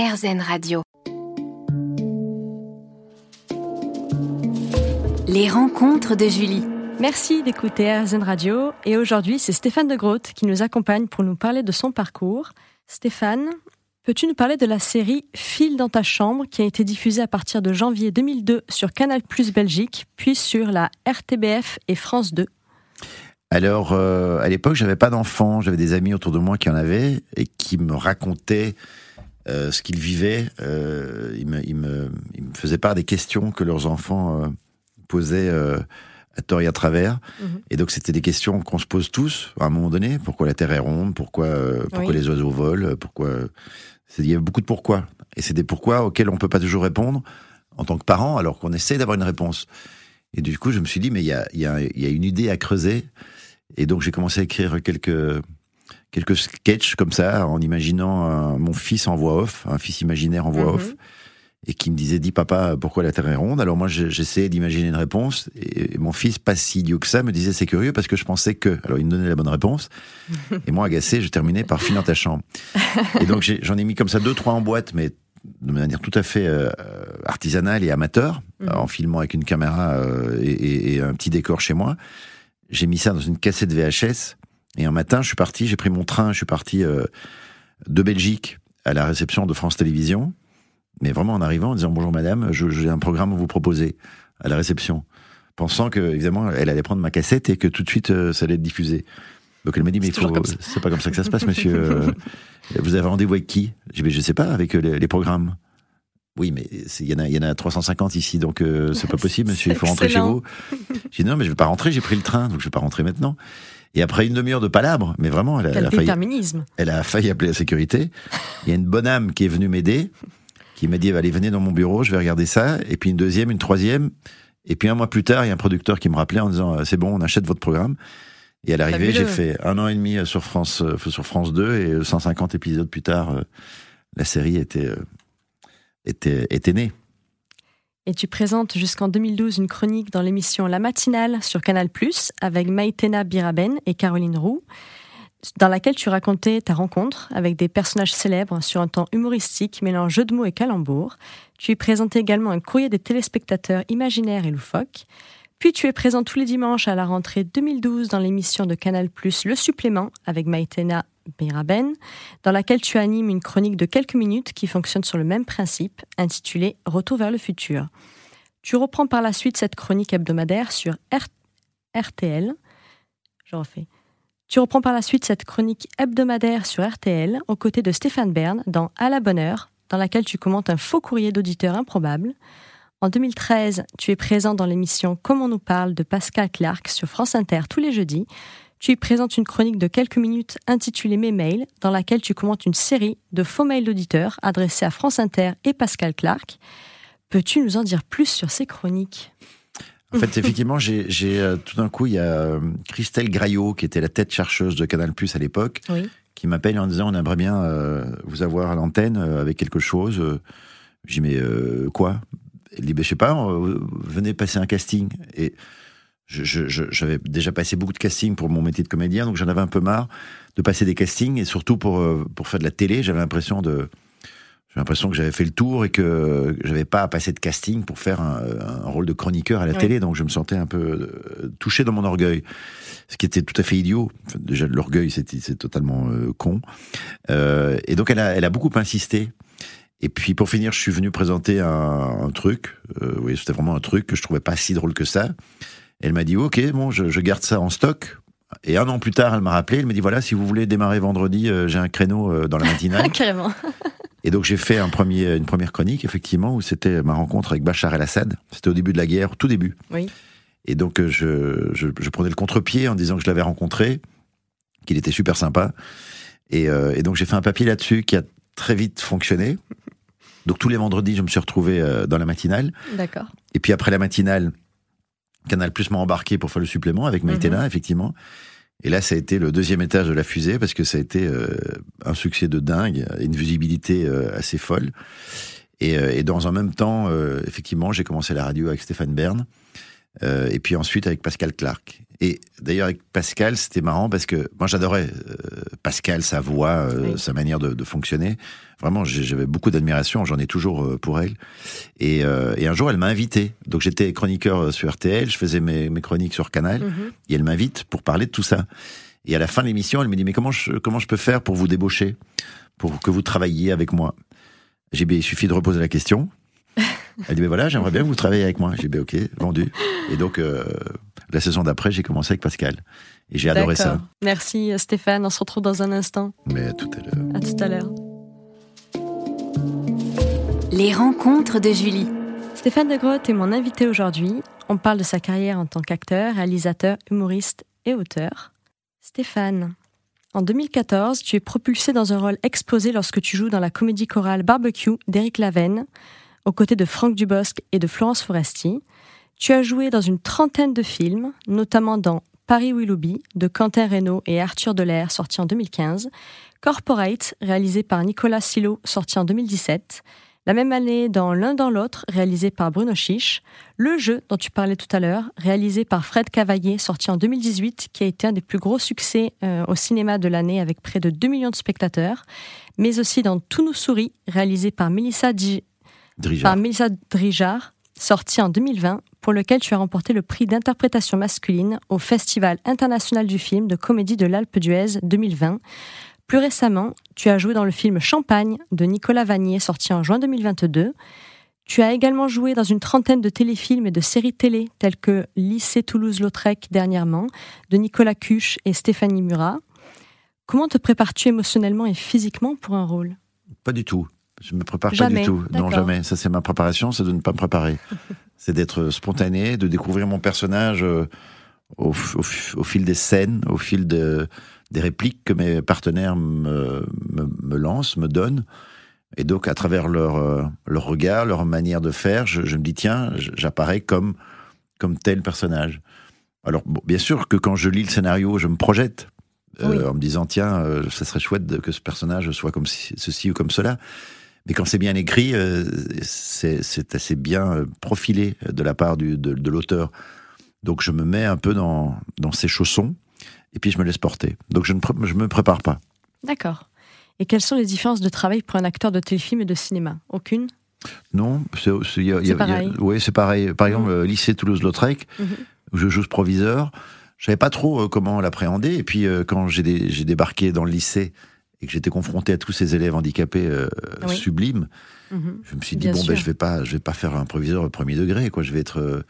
RZN Radio. Les rencontres de Julie. Merci d'écouter RZN Radio et aujourd'hui c'est Stéphane de Groot qui nous accompagne pour nous parler de son parcours. Stéphane, peux-tu nous parler de la série File dans ta chambre qui a été diffusée à partir de janvier 2002 sur Canal Plus Belgique puis sur la RTBF et France 2 alors, euh, à l'époque, j'avais pas d'enfants, j'avais des amis autour de moi qui en avaient et qui me racontaient euh, ce qu'ils vivaient. Euh, ils, me, ils, me, ils, me, faisaient part des questions que leurs enfants euh, posaient euh, à tort et à travers. -hmm. Et donc, c'était des questions qu'on se pose tous à un moment donné. Pourquoi la Terre est ronde? Pourquoi, euh, pourquoi oui. les oiseaux volent? Pourquoi Il y a beaucoup de pourquoi. Et c'est des pourquoi auxquels on peut pas toujours répondre en tant que parent, alors qu'on essaie d'avoir une réponse. Et du coup, je me suis dit, mais il y a, y, a, y a une idée à creuser. Et donc, j'ai commencé à écrire quelques quelques sketchs comme ça, en imaginant un, mon fils en voix off, un fils imaginaire en voix -hmm. off, et qui me disait Dis papa, pourquoi la Terre est ronde? Alors moi, j'essayais d'imaginer une réponse, et mon fils, pas si idiot que ça, me disait C'est curieux parce que je pensais que. Alors il me donnait la bonne réponse, et moi, agacé, je terminais par File dans ta chambre. Et donc j'en ai, ai, mis comme ça deux, trois en boîte, mais de manière tout à fait euh, artisanale et amateur, -hmm. en filmant avec une caméra euh, et, et, et un petit décor chez moi. J'ai mis ça dans une cassette VHS et un matin, je suis parti, j'ai pris mon train, je suis parti euh, de Belgique à la réception de France Télévisions, mais vraiment en arrivant en disant bonjour madame, j'ai un programme à vous proposer à la réception, pensant que évidemment elle allait prendre ma cassette et que tout de suite euh, ça allait être diffusé. Donc elle m'a dit mais c'est pas comme ça que ça se passe monsieur. vous avez rendez-vous avec qui? J'ai dit je sais pas avec les, les programmes. Oui, mais il y, en a, y en a 350 ici, donc euh, c'est pas possible, monsieur. Il faut rentrer chez vous. J'ai dit non, mais je vais pas rentrer. J'ai pris le train, donc je vais pas rentrer maintenant. Et après une demi-heure de palabres, mais vraiment, elle a, Quel elle a failli, déterminisme. elle a failli appeler la sécurité. Il y a une bonne âme qui est venue m'aider, qui m'a dit allez venez dans mon bureau, je vais regarder ça. Et puis une deuxième, une troisième. Et puis un mois plus tard, il y a un producteur qui me rappelait en disant c'est bon, on achète votre programme. Et à l'arrivée, j'ai fait un an et demi sur France sur France 2 et 150 épisodes plus tard, la série était était, était née. Et tu présentes jusqu'en 2012 une chronique dans l'émission La Matinale sur Canal+, avec Maïtena Biraben et Caroline Roux, dans laquelle tu racontais ta rencontre avec des personnages célèbres sur un temps humoristique mêlant jeu de mots et calembours. Tu y présentais également un courrier des téléspectateurs imaginaires et loufoques. Puis tu es présent tous les dimanches à la rentrée 2012 dans l'émission de Canal+, Le Supplément, avec Maïtena Dans laquelle tu animes une chronique de quelques minutes qui fonctionne sur le même principe, intitulée Retour vers le futur. Tu reprends par la suite cette chronique hebdomadaire sur RTL. Refais. Tu reprends par la suite cette chronique hebdomadaire sur RTL aux côtés de Stéphane Bern dans À la bonne heure, dans laquelle tu commentes un faux courrier d'auditeurs improbable. En 2013, tu es présent dans l'émission Comment on nous parle de Pascal Clark sur France Inter tous les jeudis. Tu y présentes une chronique de quelques minutes intitulée Mes mails, dans laquelle tu commentes une série de faux mails d'auditeurs adressés à France Inter et Pascal Clark. Peux-tu nous en dire plus sur ces chroniques? En fait, effectivement, j'ai euh, tout d'un coup, il y a euh, Christelle Graillot, qui était la tête chercheuse de Canal Plus à l'époque, oui. qui m'appelle en disant on aimerait bien euh, vous avoir à l'antenne avec quelque chose. J'ai dit mais euh, quoi? Elle dit ben, je sais pas, venez passer un casting. Et j'avais déjà passé beaucoup de castings pour mon métier de comédien, donc j'en avais un peu marre de passer des castings et surtout pour pour faire de la télé, j'avais l'impression de j'ai l'impression que j'avais fait le tour et que j'avais pas à passer de casting pour faire un, un rôle de chroniqueur à la télé, donc je me sentais un peu touché dans mon orgueil, ce qui était tout à fait idiot. Enfin, déjà l'orgueil, c'est totalement euh, con. Euh, et donc elle a, elle a beaucoup insisté. Et puis pour finir, je suis venu présenter un, un truc. Euh, oui, c'était vraiment un truc que je trouvais pas si drôle que ça. Elle m'a dit ok, bon, je, je, garde ça en stock. Et un an plus tard, elle m'a rappelé. Elle m'a dit voilà, si vous voulez démarrer vendredi, euh, j'ai un créneau euh, dans la matinale. Carrément. Et donc j'ai fait un premier, une première chronique, effectivement, où c'était ma rencontre avec Bachar el-Assad. C'était au début de la guerre, tout début. Oui. Et donc je, je, je prenais le contre-pied en disant que je l'avais rencontré, qu'il était super sympa. Et, euh, et donc j'ai fait un papier là-dessus qui a très vite fonctionné. Donc tous les vendredis, je me suis retrouvé euh, dans la matinale. D'accord. Et puis après la matinale, Canal Plus m'a embarqué pour faire le supplément avec Maïtena, -hmm. effectivement. Et là, ça a été le deuxième étage de la fusée parce que ça a été euh, un succès de dingue, une visibilité euh, assez folle. Et, euh, et, dans un même temps, euh, effectivement, j'ai commencé la radio avec Stéphane Bern, euh, et puis ensuite avec Pascal Clark. Et d'ailleurs, avec Pascal, c'était marrant parce que moi, j'adorais euh, Pascal, sa voix, euh, Oui. sa manière de, de fonctionner. Vraiment, j'avais beaucoup d'admiration, j'en ai toujours euh, pour elle. Et, euh, et un jour, elle m'a invité. Donc, j'étais chroniqueur euh, sur RTL, je faisais mes, mes chroniques sur Canal, Mhm. et elle m'invite pour parler de tout ça. Et à la fin de l'émission, elle me dit, mais comment je, comment je peux faire pour vous débaucher? Pour que vous travailliez avec moi? J'ai dit, Ben, il suffit de reposer la question. Elle dit, mais voilà, j'aimerais bien que vous travailliez avec moi. J'ai dit, ben, ok, vendu. Et donc, euh, la saison d'après, j'ai commencé avec Pascal. Et j'ai adoré ça. Merci Stéphane, on se retrouve dans un instant. Mais tout à l'heure. À tout à l'heure. Les rencontres de Julie. Stéphane de Grotte est mon invité aujourd'hui. On parle de sa carrière en tant qu'acteur, réalisateur, humoriste et auteur. Stéphane, en 2014, tu es propulsé dans un rôle exposé lorsque tu joues dans la comédie chorale Barbecue d'Éric Lavenne, aux côtés de Franck Dubosc et de Florence Foresti. Tu as joué dans une trentaine de films, notamment dans Paris Willoughby de Quentin Reynaud et Arthur Delair, sorti en 2015, Corporate, réalisé par Nicolas Silo, sorti en 2017, la même année dans L'un dans l'autre, réalisé par Bruno Chiche, Le jeu dont tu parlais tout à l'heure, réalisé par Fred Cavaillé, sorti en 2018, qui a été un des plus gros succès euh, au cinéma de l'année avec près de 2 millions de spectateurs, mais aussi dans Tout nous sourit, réalisé par Melissa, Di- Drijard. par Mélissa Drijard, sorti en 2020, pour lequel tu as remporté le prix d'interprétation masculine au Festival international du film de comédie de l'Alpe d'Huez 2020. Plus récemment, tu as joué dans le film Champagne de Nicolas Vanier, sorti en juin 2022. Tu as également joué dans une trentaine de téléfilms et de séries télé, tels que Lycée Toulouse-Lautrec dernièrement, de Nicolas Cuche et Stéphanie Murat. Comment te prépares-tu émotionnellement et physiquement pour un rôle? Pas du tout. Je me prépare Jamais. pas du tout. Non, jamais. Ça, c'est ma préparation, c'est de ne pas me préparer. c'est d'être spontané, de découvrir mon personnage euh, au, fil des scènes, au fil de, des répliques que mes partenaires me, me, me lancent, me donnent. Et donc, à travers leur, euh, leur regard, leur manière de faire, je, je me dis, tiens, j'apparais comme, comme tel personnage. Alors, bon, bien sûr que quand je lis le scénario, je me projette. euh, Oui. En me disant, tiens, ça serait chouette que ce personnage soit comme ci- ceci ou comme cela. Mais quand c'est bien écrit, euh, c'est assez bien euh, profilé de la part du, de, de l'auteur. Donc je me mets un peu dans, dans ses chaussons et puis je me laisse porter. Donc je ne je me prépare pas. D'accord. Et quelles sont les différences de travail pour un acteur de téléfilm et de cinéma? Aucune? Non, c'est pareil. oui, c'est pareil. Par exemple, Mhm. euh, lycée Toulouse-Lautrec, Mhm. où je joue ce proviseur, je savais pas trop euh, comment l'appréhender. Et puis euh, quand j'ai débarqué dans le lycée et que j'étais confronté à tous ces élèves handicapés euh, Oui. sublimes, Mhm. je me suis dit Bien bon sûr. ben je vais pas je vais pas faire un proviseur au premier degré quoi je vais être euh,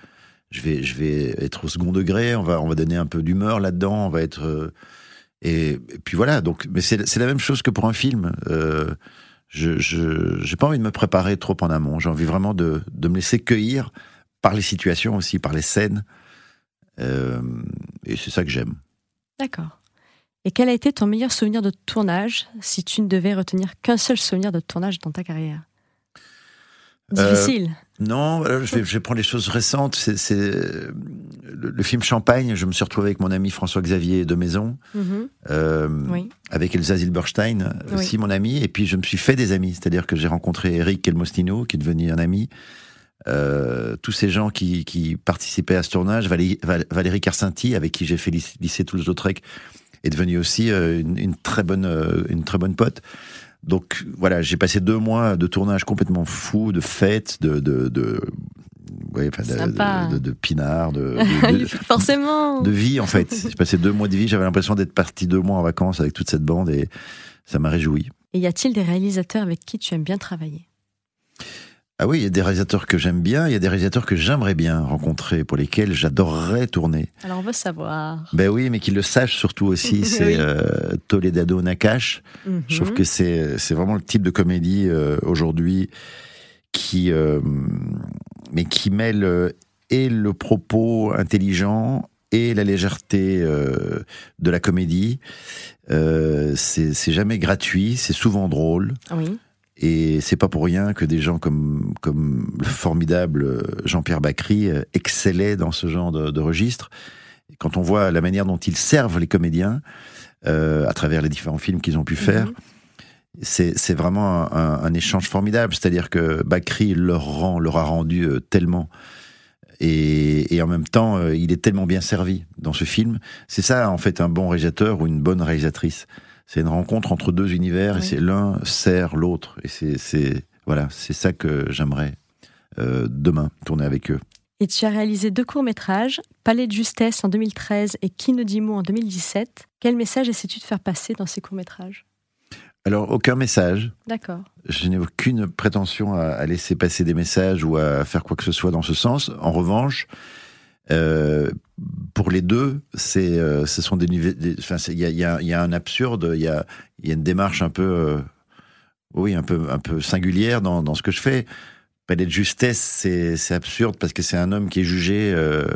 je vais je vais être au second degré on va on va donner un peu d'humeur là-dedans on va être euh, et, et puis voilà donc mais c'est c'est la même chose que pour un film je j'ai pas envie de me préparer trop en amont j'ai envie vraiment de de me laisser cueillir par les situations aussi par les scènes et c'est ça que j'aime D'accord. Et quel a été ton meilleur souvenir de tournage si tu ne devais retenir qu'un seul souvenir de tournage dans ta carrière? Euh, Difficile. Non, voilà, je vais, je vais prendre les choses récentes. C'est euh, le, le film Champagne. Je me suis retrouvé avec mon ami François-Xavier de Maison, Mhm. euh, Oui. avec Elsa Zilberstein, Oui. aussi mon ami. Et puis je me suis fait des amis. C'est-à-dire que j'ai rencontré Eric Kelmostino, qui est devenu un ami. Euh, tous ces gens qui, qui participaient à ce tournage, Valérie, Val- Valérie Carcinti, avec qui j'ai fait lyc- lycée Toulouse-Lautrec, est devenue aussi euh, une, une très bonne, euh, une très bonne pote. Donc voilà, j'ai passé deux mois de tournage complètement fou, de fêtes, de, de, de, ouais, enfin, de, pinard, de- Forcément. de vie en fait. J'ai passé deux mois de vie, j'avais l'impression d'être parti deux mois en vacances avec toute cette bande et ça m'a réjoui. Et y a-t-il des réalisateurs avec qui tu aimes bien travailler? Ah oui, il y a des réalisateurs que j'aime bien, il y a des réalisateurs que j'aimerais bien rencontrer, pour lesquels j'adorerais tourner. Alors on veut savoir. Ben oui, mais qu'ils le sachent surtout aussi, c'est Oui. euh, Toledano Nakash. Mhm. Je trouve que c'est vraiment le type de comédie euh, aujourd'hui qui euh, mais qui mêle et le propos intelligent et la légèreté euh, de la comédie. Euh, c'est c'est jamais gratuit, c'est souvent drôle. Oui. Et c'est pas pour rien que des gens comme, comme le formidable euh, Jean-Pierre Bacry euh, excellaient dans ce genre de, de registre. Quand on voit la manière dont ils servent les comédiens euh, à travers les différents films qu'ils ont pu faire, Mhm. c'est vraiment un, un- un échange formidable. C'est-à-dire que Bacry leur rend, leur a rendu tellement. Et, et en même temps, il est tellement bien servi dans ce film. C'est ça, en fait, un bon réalisateur ou une bonne réalisatrice. C'est une rencontre entre deux univers et c'est l'un sert l'autre. Et c'est, c'est voilà, c'est ça que j'aimerais euh, demain tourner avec eux. Et tu as réalisé deux courts-métrages, Palais de justesse en 2013 et Qui ne dit mot en 2017. Quel message essaies-tu de faire passer dans ces courts-métrages? Alors, aucun message. D'accord. Je n'ai aucune prétention à laisser passer des messages ou à faire quoi que ce soit dans ce sens. En revanche, euh, pour les deux, c'est, euh, ce sont des niveaux. il y a, il y a- il y a un absurde, il y a, il y a une démarche un peu, euh, oui, un peu, un peu singulière dans, dans ce que je fais. Palais de justesse, c'est, absurde parce que c'est un homme qui est jugé euh,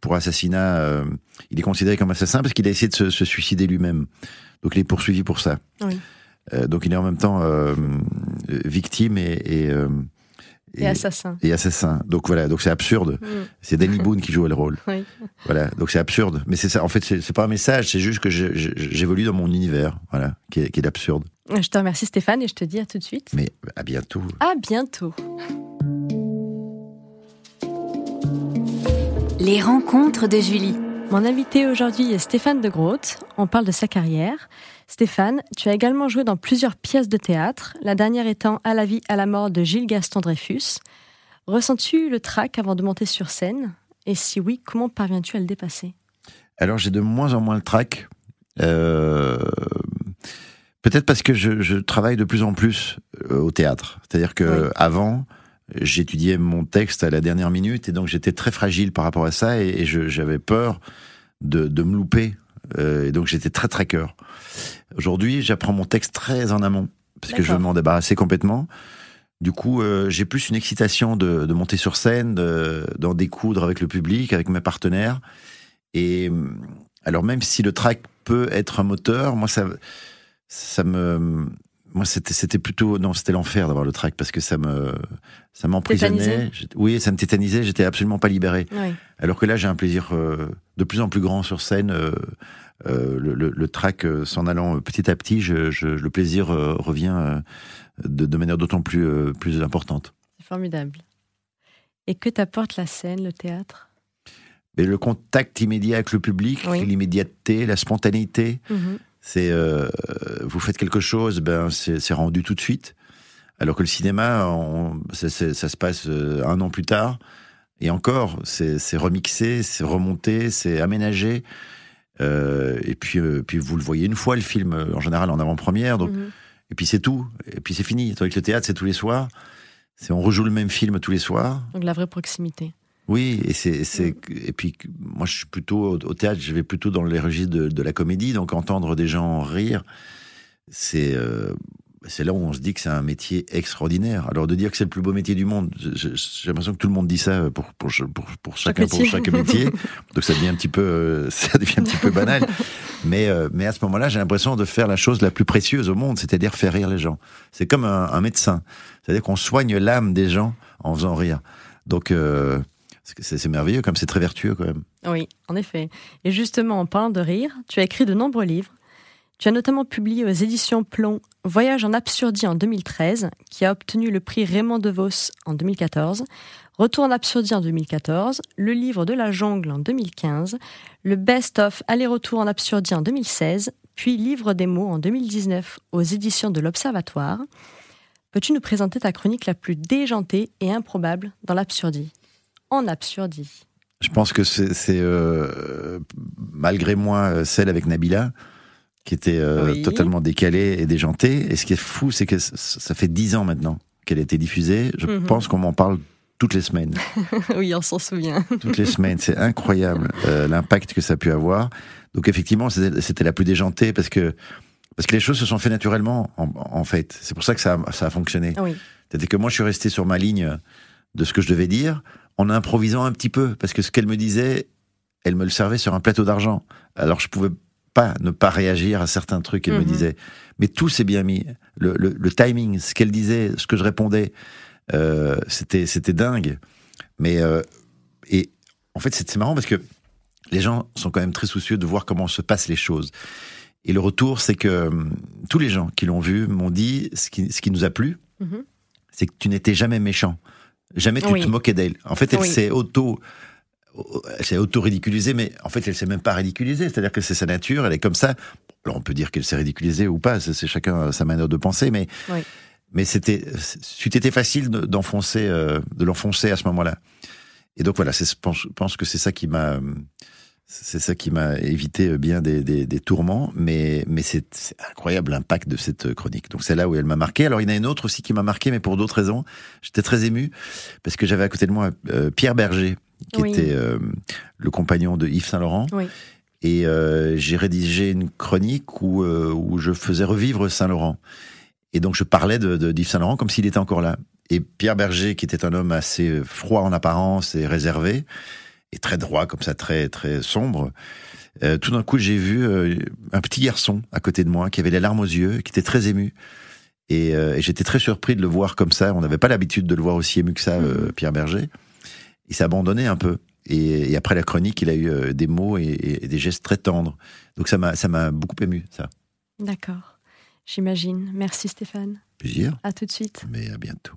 pour assassinat. il est considéré comme assassin parce qu'il a essayé de se, se suicider lui-même. Donc il est poursuivi pour ça. Oui. Donc il est en même temps victime et, et, Et, assassin. et assassin. Donc voilà, donc c'est absurde. Mm. C'est Danny Boone qui joue le rôle. Oui. Voilà, donc c'est absurde. Mais c'est ça. En fait, c'est pas un message. C'est juste que j'évolue dans mon univers, voilà, qui est, qui est l'absurde. Je te remercie Stéphane et je te dis à tout de suite. Mais à bientôt. À bientôt. Les rencontres de Julie. Mon invité aujourd'hui est Stéphane de Groot. On parle de sa carrière. Stéphane, tu as également joué dans plusieurs pièces de théâtre, la dernière étant À la vie, à la mort de Gilles Gaston Dreyfus. Ressens-tu le trac avant de monter sur scène? Et si oui, comment parviens-tu à le dépasser? Alors j'ai de moins en moins le trac. Euh, Peut-être parce que je, je travaille de plus en plus euh, au théâtre. C'est-à-dire que Oui. avant, j'étudiais mon texte à la dernière minute et donc j'étais très fragile par rapport à ça et, j'avais peur de, de me louper. Euh, et donc j'étais très traqueur. Aujourd'hui, j'apprends mon texte très en amont parce que je veux m'en débarrasser complètement. Du coup, euh, j'ai plus une excitation de, de monter sur scène, de- d'en découdre avec le public, avec mes partenaires. Et alors même si le track peut être un moteur, moi ça, ça me, moi c'était c'était plutôt non c'était l'enfer d'avoir le track parce que ça me ça m'emprisonnait. Oui, ça me tétanisait. J'étais absolument pas libéré. Oui. Alors que là, j'ai un plaisir euh, de plus en plus grand sur scène. euh, euh, le, le, le track s'en allant petit à petit, je, je- le plaisir revient de, de manière d'autant plus plus importante. C'est formidable. Et que t'apporte la scène, le théâtre? Mais le contact immédiat avec le public, Oui. l'immédiateté, la spontanéité, Mhm. C'est euh, vous faites quelque chose, ben c'est rendu tout de suite. Alors que le cinéma, on- ça, se passe euh, un an plus tard, et encore, c'est remixé, c'est remonté, c'est aménagé. Euh, et puis, euh, puis vous le voyez une fois le film, en général en avant-première, donc Mhm. et puis c'est tout, et puis c'est fini. Tandis que le théâtre, c'est tous les soirs. C'est on rejoue le même film tous les soirs. Donc la vraie proximité. Oui, et c'est, c'est, et puis moi je suis plutôt au, théâtre, je vais plutôt dans les registres de, de la comédie, donc entendre des gens rire, c'est, euh, c'est là où on se dit que c'est un métier extraordinaire. Alors de dire que c'est le plus beau métier du monde, j'ai l'impression que tout le monde dit ça pour pour pour, pour Chaque chacun pour chaque métier, donc ça devient un petit peu, euh, ça devient un petit peu banal. Mais euh, mais à ce moment-là, j'ai l'impression de faire la chose la plus précieuse au monde, c'est-à-dire faire rire les gens. C'est comme un, un médecin, c'est-à-dire qu'on soigne l'âme des gens en faisant rire. Donc euh, c'est merveilleux, comme c'est très vertueux quand même. Oui, en effet. Et justement, en parlant de rire, tu as écrit de nombreux livres. Tu as notamment publié aux éditions Plomb Voyage en absurdie en 2013, qui a obtenu le prix Raymond DeVos en 2014, Retour en absurdie en 2014, Le livre de la jungle en 2015, le Best of Aller-retour en absurdie en 2016, puis Livre des mots en 2019 aux éditions de l'Observatoire. Peux-tu nous présenter ta chronique la plus déjantée et improbable dans l'absurdie? En absurdie. Je pense que c'est euh, malgré moi euh, celle avec Nabila qui était euh, Oui. totalement décalée et déjantée. Et ce qui est fou, c'est que ça fait dix ans maintenant qu'elle a été diffusée. Je Mhm. pense qu'on m'en parle toutes les semaines. oui, on s'en souvient. toutes les semaines. C'est incroyable euh, l'impact que ça a pu avoir. Donc effectivement, c'était c'était la plus déjantée parce que parce que les choses se sont fait naturellement en, en fait. C'est pour ça que ça a, ça a fonctionné. Oui. C'est-à-dire que moi, je suis resté sur ma ligne de ce que je devais dire en improvisant un petit peu parce que ce qu'elle me disait, elle me le servait sur un plateau d'argent. Alors je pouvais pas ne pas réagir à certains trucs qu'elle me Mhm. disait. Mais tout s'est bien mis. Le, le- le timing, ce qu'elle disait, ce que je répondais, euh, c'était c'était dingue. Mais euh, et en fait, c'est marrant parce que les gens sont quand même très soucieux de voir comment se passent les choses. Et le retour, c'est que hum, tous les gens qui l'ont vu m'ont dit ce qui, ce qui nous a plu, Mhm. c'est que tu n'étais jamais méchant. Jamais tu te moquais d'elle. En fait, elle s'est auto elle s'est auto-ridiculisée, mais en fait, elle s'est même pas ridiculisée. C'est-à-dire que c'est sa nature, elle est comme ça. Alors, on peut dire qu'elle s'est ridiculisée ou pas, c'est chacun sa manière de penser, mais, mais c'était, c'était facile d'enfoncer, euh, de l'enfoncer à ce moment-là. Et donc voilà, je pense, que c'est ça qui m'a, c'est ça qui m'a évité bien des, des, tourments, mais, mais c'est incroyable l'impact de cette chronique. Donc c'est là où elle m'a marqué. Alors il y en a une autre aussi qui m'a marqué, mais pour d'autres raisons. J'étais très ému parce que j'avais à côté de moi euh, Pierre Berger, qui était euh, le compagnon de Yves Saint Laurent. Oui. Et euh, j'ai rédigé une chronique où, où je faisais revivre Saint Laurent. Et donc je parlais de, de d'Yves Saint Laurent comme s'il était encore là. Et Pierre Berger, qui était un homme assez froid en apparence et réservé, et très droit comme ça, très très sombre. Euh, tout d'un coup, j'ai vu euh, un petit garçon à côté de moi qui avait les larmes aux yeux, qui était très ému. Et, euh, j'étais très surpris de le voir comme ça. On n'avait pas l'habitude de le voir aussi ému que ça, mhm. Pierre Berger. Il s'est abandonné un peu. Et, après la chronique, il a eu des mots et, des gestes très tendres. Donc ça m'a ça m'a beaucoup ému, ça. D'accord. J'imagine. Merci Stéphane. Plaisir. À tout de suite. Mais à bientôt.